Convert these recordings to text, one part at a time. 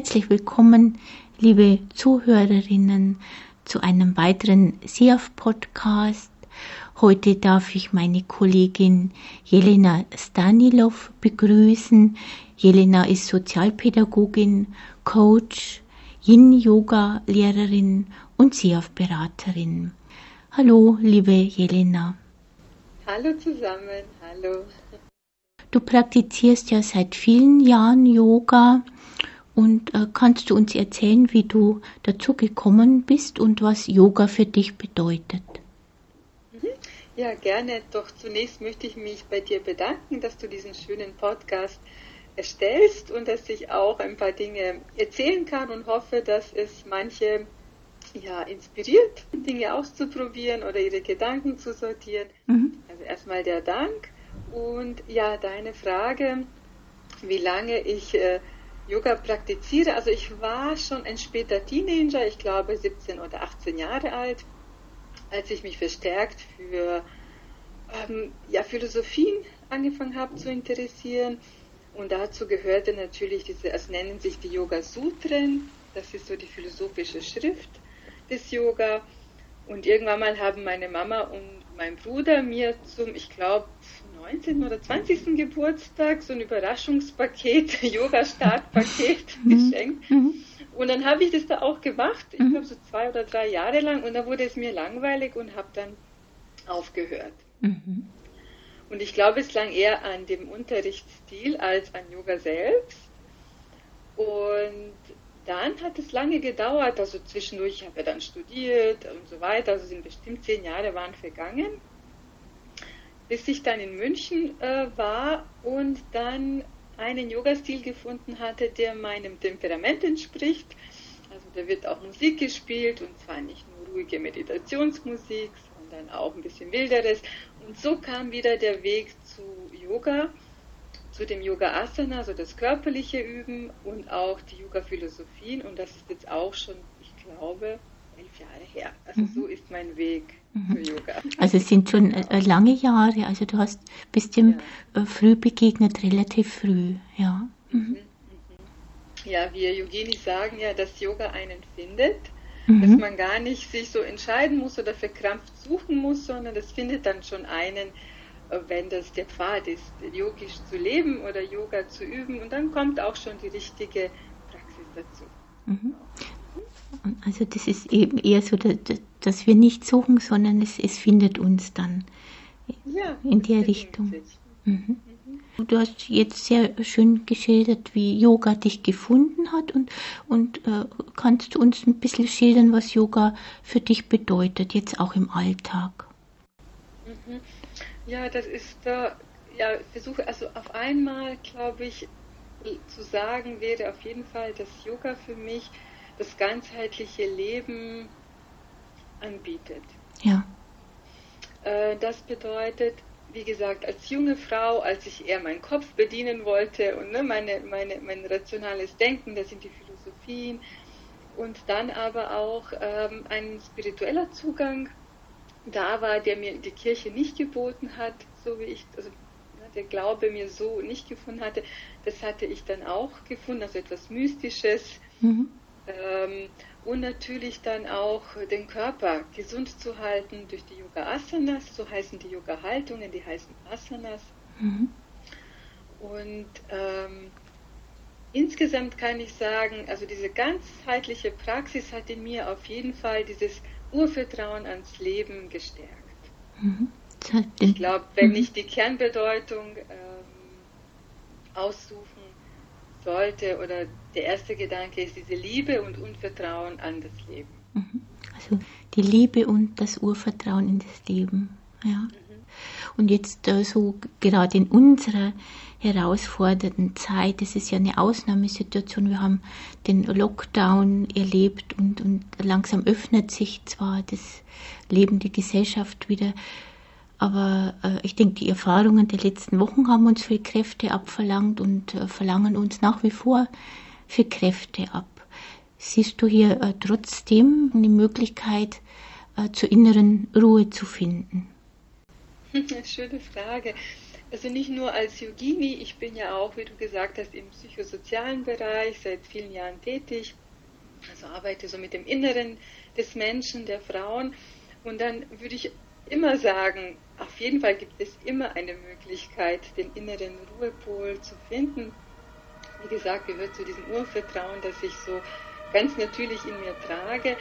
Herzlich willkommen, liebe Zuhörerinnen, zu einem weiteren SEAF-Podcast. Heute darf ich meine Kollegin Jelena Stanilov begrüßen. Jelena ist Sozialpädagogin, Coach, Yin-Yoga-Lehrerin und SEAF-Beraterin. Hallo, liebe Jelena. Hallo zusammen, hallo. Du praktizierst ja seit vielen Jahren Yoga und äh, kannst du uns erzählen, wie du dazu gekommen bist und was Yoga für dich bedeutet? Mhm. Ja, gerne. Doch zunächst möchte ich mich bei dir bedanken, dass du diesen schönen Podcast erstellst und dass ich auch ein paar Dinge erzählen kann und hoffe, dass es manche ja, inspiriert, Dinge auszuprobieren oder ihre Gedanken zu sortieren. Mhm. Also erstmal der Dank und ja, deine Frage, wie lange ich äh, Yoga praktiziere. Also ich war schon ein später Teenager, ich glaube 17 oder 18 Jahre alt, als ich mich verstärkt für ähm, ja, Philosophien angefangen habe zu interessieren. Und dazu gehörte natürlich diese, es nennen sich die Yoga Sutren, das ist so die philosophische Schrift des Yoga. Und irgendwann mal haben meine Mama und mein Bruder mir zum, ich glaube, 19. oder 20. Geburtstag so ein Überraschungspaket, Yoga-Startpaket mhm. geschenkt. Mhm. Und dann habe ich das da auch gemacht, ich mhm. glaube so zwei oder drei Jahre lang. Und dann wurde es mir langweilig und habe dann aufgehört. Mhm. Und ich glaube, es lang eher an dem Unterrichtsstil als an Yoga selbst. Und dann hat es lange gedauert, also zwischendurch, ich habe ja dann studiert und so weiter, also sind bestimmt zehn Jahre waren vergangen bis ich dann in München äh, war und dann einen Yoga-Stil gefunden hatte, der meinem Temperament entspricht. Also da wird auch Musik gespielt und zwar nicht nur ruhige Meditationsmusik, sondern auch ein bisschen wilderes. Und so kam wieder der Weg zu Yoga, zu dem Yoga Asana, also das körperliche Üben und auch die Yoga-Philosophien. Und das ist jetzt auch schon, ich glaube, elf Jahre her. Also mhm. so ist mein Weg mhm. Yoga. Also es sind schon äh, lange Jahre. Also du hast bist dem ja. äh, früh begegnet, relativ früh, ja. Mhm. mhm. Ja, wir Yoginis sagen ja, dass Yoga einen findet, dass mhm. man gar nicht sich so entscheiden muss oder verkrampft suchen muss, sondern das findet dann schon einen, äh, wenn das der Pfad ist, yogisch zu leben oder Yoga zu üben und dann kommt auch schon die richtige Praxis dazu. Also das ist eben eher so, dass wir nicht suchen, sondern es, es findet uns dann ja, in der Richtung. Mhm. Mhm. Du hast jetzt sehr schön geschildert, wie Yoga dich gefunden hat und, und äh, kannst du uns ein bisschen schildern, was Yoga für dich bedeutet, jetzt auch im Alltag? Mhm. Ja, das ist da, ja, versuche, also auf einmal, glaube ich, zu sagen wäre auf jeden Fall, dass Yoga für mich das ganzheitliche Leben anbietet. Ja. Äh, das bedeutet, wie gesagt, als junge Frau, als ich eher meinen Kopf bedienen wollte und ne, meine, meine, mein rationales Denken, das sind die Philosophien, und dann aber auch ähm, ein spiritueller Zugang da war, der mir die Kirche nicht geboten hat, so wie ich, also der Glaube mir so nicht gefunden hatte, das hatte ich dann auch gefunden, also etwas Mystisches, mhm. Ähm, und natürlich dann auch den Körper gesund zu halten durch die Yoga Asanas, so heißen die Yoga Haltungen, die heißen Asanas. Mhm. Und ähm, insgesamt kann ich sagen, also diese ganzheitliche Praxis hat in mir auf jeden Fall dieses Urvertrauen ans Leben gestärkt. Mhm. Ich glaube, wenn mhm. ich die Kernbedeutung ähm, aussuchen sollte oder der erste Gedanke ist diese Liebe und Unvertrauen an das Leben. Mhm. Also die Liebe und das Urvertrauen in das Leben. Ja. Mhm. Und jetzt äh, so gerade in unserer herausfordernden Zeit, das ist ja eine Ausnahmesituation, wir haben den Lockdown erlebt und, und langsam öffnet sich zwar das Leben, die Gesellschaft wieder aber äh, ich denke, die Erfahrungen der letzten Wochen haben uns viel Kräfte abverlangt und äh, verlangen uns nach wie vor viel Kräfte ab. Siehst du hier äh, trotzdem eine Möglichkeit, äh, zur inneren Ruhe zu finden? Schöne Frage. Also nicht nur als Yogini, ich bin ja auch, wie du gesagt hast, im psychosozialen Bereich seit vielen Jahren tätig. Also arbeite so mit dem Inneren des Menschen, der Frauen. Und dann würde ich immer sagen, auf jeden Fall gibt es immer eine Möglichkeit, den inneren Ruhepol zu finden. Wie gesagt, gehört zu diesem Urvertrauen, das ich so ganz natürlich in mir trage.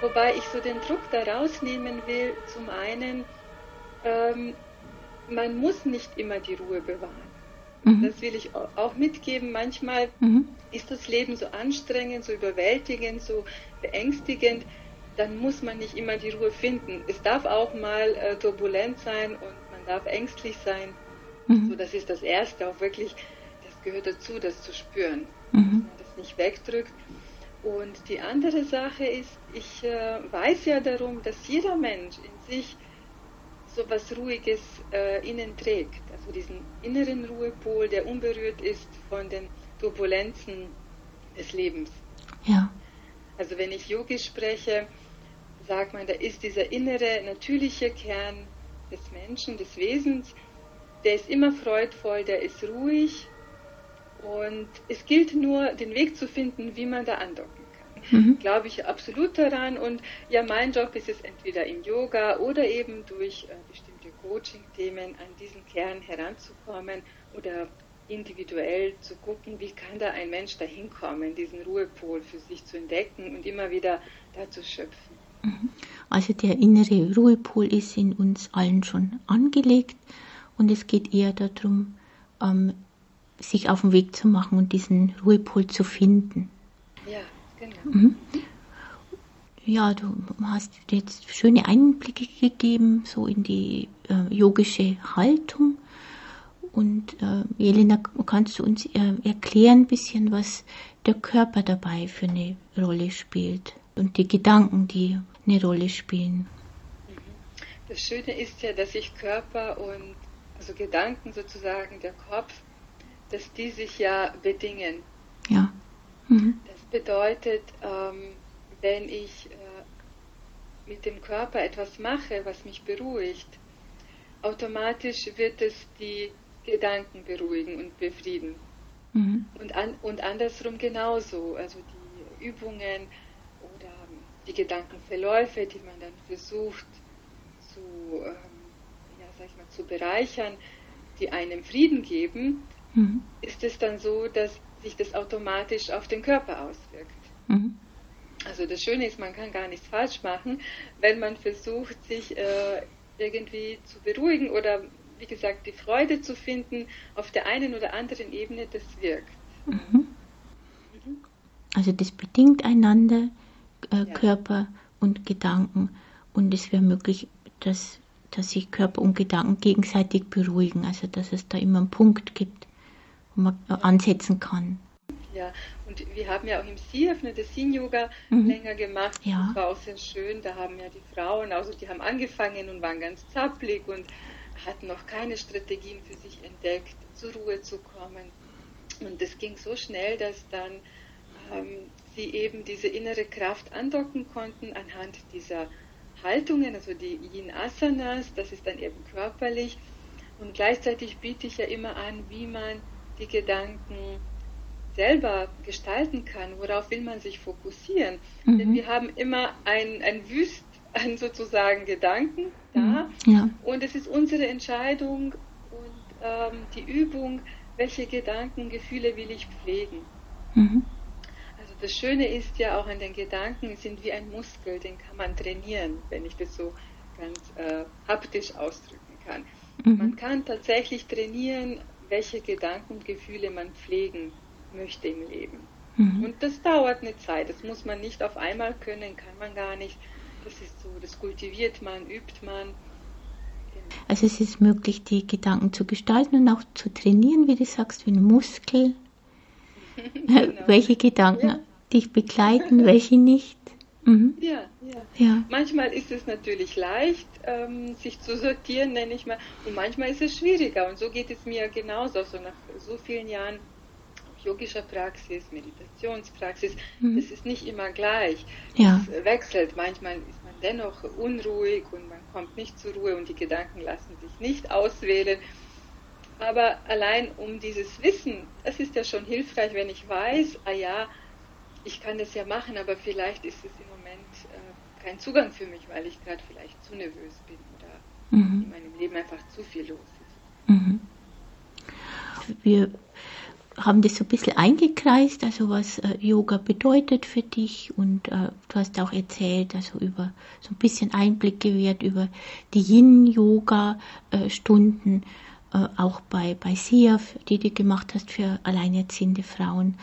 Wobei ich so den Druck da rausnehmen will, zum einen, ähm, man muss nicht immer die Ruhe bewahren. Mhm. Das will ich auch mitgeben. Manchmal mhm. ist das Leben so anstrengend, so überwältigend, so beängstigend. Dann muss man nicht immer die Ruhe finden. Es darf auch mal äh, turbulent sein und man darf ängstlich sein. Mhm. So, das ist das Erste, auch wirklich, gehört dazu, das zu spüren, mhm. dass man das nicht wegdrückt. Und die andere Sache ist, ich äh, weiß ja darum, dass jeder Mensch in sich so was Ruhiges äh, innen trägt. Also diesen inneren Ruhepol, der unberührt ist von den Turbulenzen des Lebens. Ja. Also wenn ich yogisch spreche, sagt man, da ist dieser innere, natürliche Kern des Menschen, des Wesens, der ist immer freudvoll, der ist ruhig und es gilt nur, den Weg zu finden, wie man da andocken kann. Mhm. Glaube ich absolut daran. Und ja, mein Job ist es entweder im Yoga oder eben durch äh, bestimmte Coaching-Themen an diesen Kern heranzukommen oder individuell zu gucken, wie kann da ein Mensch dahin kommen, diesen Ruhepol für sich zu entdecken und immer wieder da zu schöpfen. Mhm. Also der innere Ruhepol ist in uns allen schon angelegt und es geht eher darum, ähm, sich auf den Weg zu machen und diesen Ruhepol zu finden. Ja, genau. Mhm. Ja, du hast jetzt schöne Einblicke gegeben, so in die äh, yogische Haltung. Und äh, Jelena, kannst du uns äh, erklären ein bisschen, was der Körper dabei für eine Rolle spielt und die Gedanken, die eine Rolle spielen? Das Schöne ist ja, dass sich Körper und also Gedanken sozusagen, der Kopf dass die sich ja bedingen. Ja. Mhm. Das bedeutet, ähm, wenn ich äh, mit dem Körper etwas mache, was mich beruhigt, automatisch wird es die Gedanken beruhigen und befrieden. Mhm. Und, an, und andersrum genauso. Also die Übungen oder die Gedankenverläufe, die man dann versucht zu, ähm, ja, sag ich mal, zu bereichern, die einem Frieden geben, mhm. ist es dann so, dass sich das automatisch auf den Körper auswirkt. Mhm. Also das Schöne ist, man kann gar nichts falsch machen, wenn man versucht, sich äh, irgendwie zu beruhigen oder wie gesagt, die Freude zu finden auf der einen oder anderen Ebene, das wirkt. Mhm. mhm. Also das bedingt einander, äh, ja. Körper und Gedanken. Und es wäre möglich, dass, dass sich Körper und Gedanken gegenseitig beruhigen. Also dass es da immer einen Punkt gibt, ansetzen kann. Ja, und wir haben ja auch im CIF eine Design-Yoga mhm. länger gemacht. Ja. Das war auch sehr schön. Da haben ja die Frauen, also die haben angefangen und waren ganz zappelig und hatten noch keine Strategien für sich entdeckt, zur Ruhe zu kommen. Und das ging so schnell, dass dann ähm, sie eben diese innere Kraft andocken konnten anhand dieser Haltungen, also die Yin-Asanas, das ist dann eben körperlich. Und gleichzeitig biete ich ja immer an, wie man die Gedanken selber gestalten kann, worauf will man sich fokussieren. Mhm. Denn wir haben immer ein, ein Wüst an sozusagen Gedanken da mhm. ja. und es ist unsere Entscheidung und ähm, die Übung, welche Gedanken, Gefühle will ich pflegen. Mhm. Also das Schöne ist ja auch an den Gedanken, sind wie ein Muskel, den kann man trainieren, wenn ich das so ganz äh, haptisch ausdrücken kann. Mhm. Man kann tatsächlich trainieren, welche Gedanken und Gefühle man pflegen möchte im Leben. Mhm. Und das dauert eine Zeit. Das muss man nicht auf einmal können, kann man gar nicht. Das ist so, das kultiviert man, übt man. Also es ist möglich, die Gedanken zu gestalten und auch zu trainieren, wie du sagst, wie ein Muskel. genau. welche Gedanken ja. dich begleiten, welche nicht. Mhm. Ja, ja, ja. Manchmal ist es natürlich leicht, ähm, sich zu sortieren, nenne ich mal, und manchmal ist es schwieriger. Und so geht es mir genauso. So nach so vielen Jahren yogischer Praxis, Meditationspraxis, mhm. das ist nicht immer gleich. Ja. Es wechselt. Manchmal ist man dennoch unruhig und man kommt nicht zur Ruhe und die Gedanken lassen sich nicht auswählen. Aber allein um dieses Wissen, das ist ja schon hilfreich, wenn ich weiß, ah ja, ich kann das ja machen, aber vielleicht ist es im Moment äh, kein Zugang für mich, weil ich gerade vielleicht zu nervös bin oder mhm. in meinem Leben einfach zu viel los ist. Mhm. Wir haben das so ein bisschen eingekreist, also was äh, Yoga bedeutet für dich und äh, du hast auch erzählt, also über so ein bisschen Einblick gewährt über die Yin-Yoga-Stunden, äh, auch bei, bei SIAF, die du gemacht hast für alleinerziehende Frauen.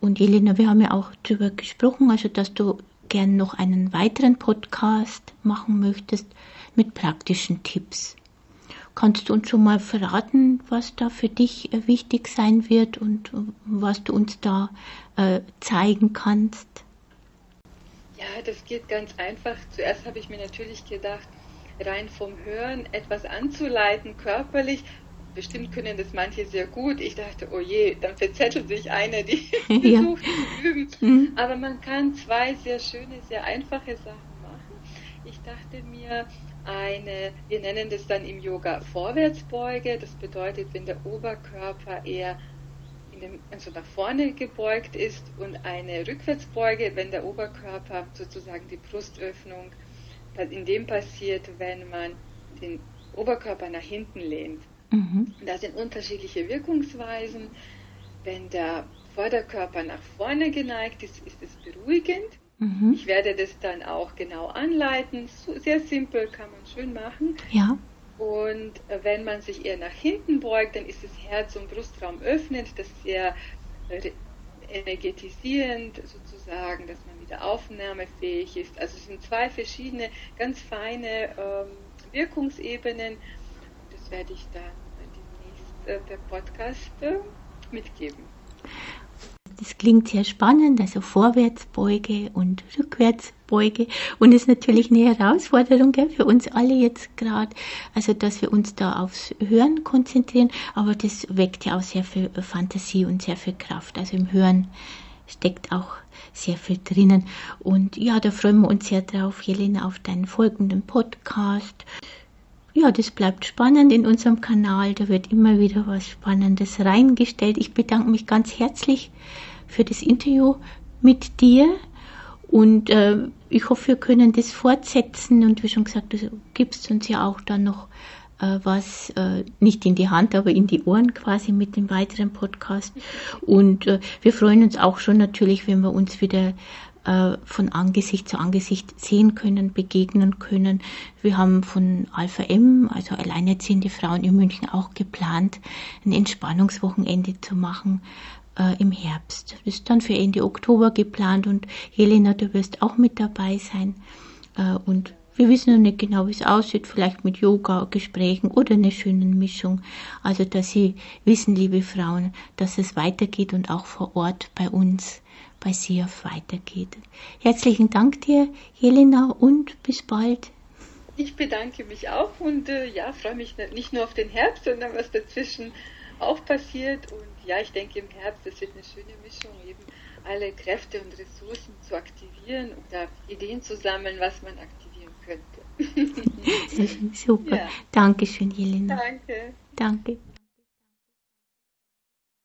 Und Jelena, wir haben ja auch darüber gesprochen, also dass du gern noch einen weiteren Podcast machen möchtest mit praktischen Tipps. Kannst du uns schon mal verraten, was da für dich äh, wichtig sein wird und äh, was du uns da äh, zeigen kannst? Ja, das geht ganz einfach. Zuerst habe ich mir natürlich gedacht, rein vom Hören etwas anzuleiten, körperlich. Bestimmt können das manche sehr gut. Ich dachte, oh je, dann verzettelt sich einer, die ja. versucht zu üben. Mhm. Aber man kann zwei sehr schöne, sehr einfache Sachen machen. Ich dachte mir, eine, wir nennen das dann im Yoga Vorwärtsbeuge. Das bedeutet, wenn der Oberkörper eher dem, also nach vorne gebeugt ist und eine Rückwärtsbeuge, wenn der Oberkörper sozusagen die Brustöffnung in dem passiert, wenn man den Oberkörper nach hinten lehnt. Mhm. Das sind unterschiedliche Wirkungsweisen. Wenn der Vorderkörper nach vorne geneigt ist, ist es beruhigend. Mhm. Ich werde das dann auch genau anleiten. Sehr simpel kann man schön machen. Ja. Und äh, wenn man sich eher nach hinten beugt, dann ist das Herz- und Brustraum öffnend, das ist sehr energetisierend sozusagen, dass man wieder aufnahmefähig ist. Also es sind zwei verschiedene, ganz feine ähm, Wirkungsebenen. Werde ich dann demnächst äh, per Podcast äh, mitgeben. Das klingt sehr spannend, also Vorwärtsbeuge und Rückwärtsbeuge und ist natürlich eine Herausforderung gell, für uns alle jetzt gerade, also dass wir uns da aufs Hören konzentrieren, aber das weckt ja auch sehr viel Fantasie und sehr viel Kraft. Also im Hören steckt auch sehr viel drinnen. Und ja, da freuen wir uns sehr drauf, Jelena, auf deinen folgenden Podcast ja, das bleibt spannend in unserem Kanal. Da wird immer wieder was Spannendes reingestellt. Ich bedanke mich ganz herzlich für das Interview mit dir und äh, ich hoffe, wir können das fortsetzen. Und wie schon gesagt, du gibst uns ja auch dann noch äh, was, äh, nicht in die Hand, aber in die Ohren quasi mit dem weiteren Podcast. Und äh, wir freuen uns auch schon natürlich, wenn wir uns wieder äh, von Angesicht zu Angesicht sehen können, begegnen können. Wir haben von Alpha M, also alleinerziehende Frauen in München, auch geplant, ein Entspannungswochenende zu machen äh, im Herbst. Das ist dann für Ende Oktober geplant und Helena, du wirst auch mit dabei sein. Äh, und wir wissen noch nicht genau, wie es aussieht, vielleicht mit Yoga-Gesprächen oder einer schönen Mischung. Also, dass Sie wissen, liebe Frauen, dass es weitergeht und auch vor Ort bei uns bei SIAF weitergeht. Herzlichen Dank dir, Jelena, und bis bald. Ich bedanke mich auch und äh, ja, freue mich nicht nur auf den Herbst, sondern was dazwischen auch passiert. Und ja, ich denke im Herbst, es wird eine schöne Mischung, eben alle Kräfte und Ressourcen zu aktivieren oder Ideen zu sammeln, was man aktivieren könnte. Super. Ja. Dankeschön, Jelena. Danke. Danke.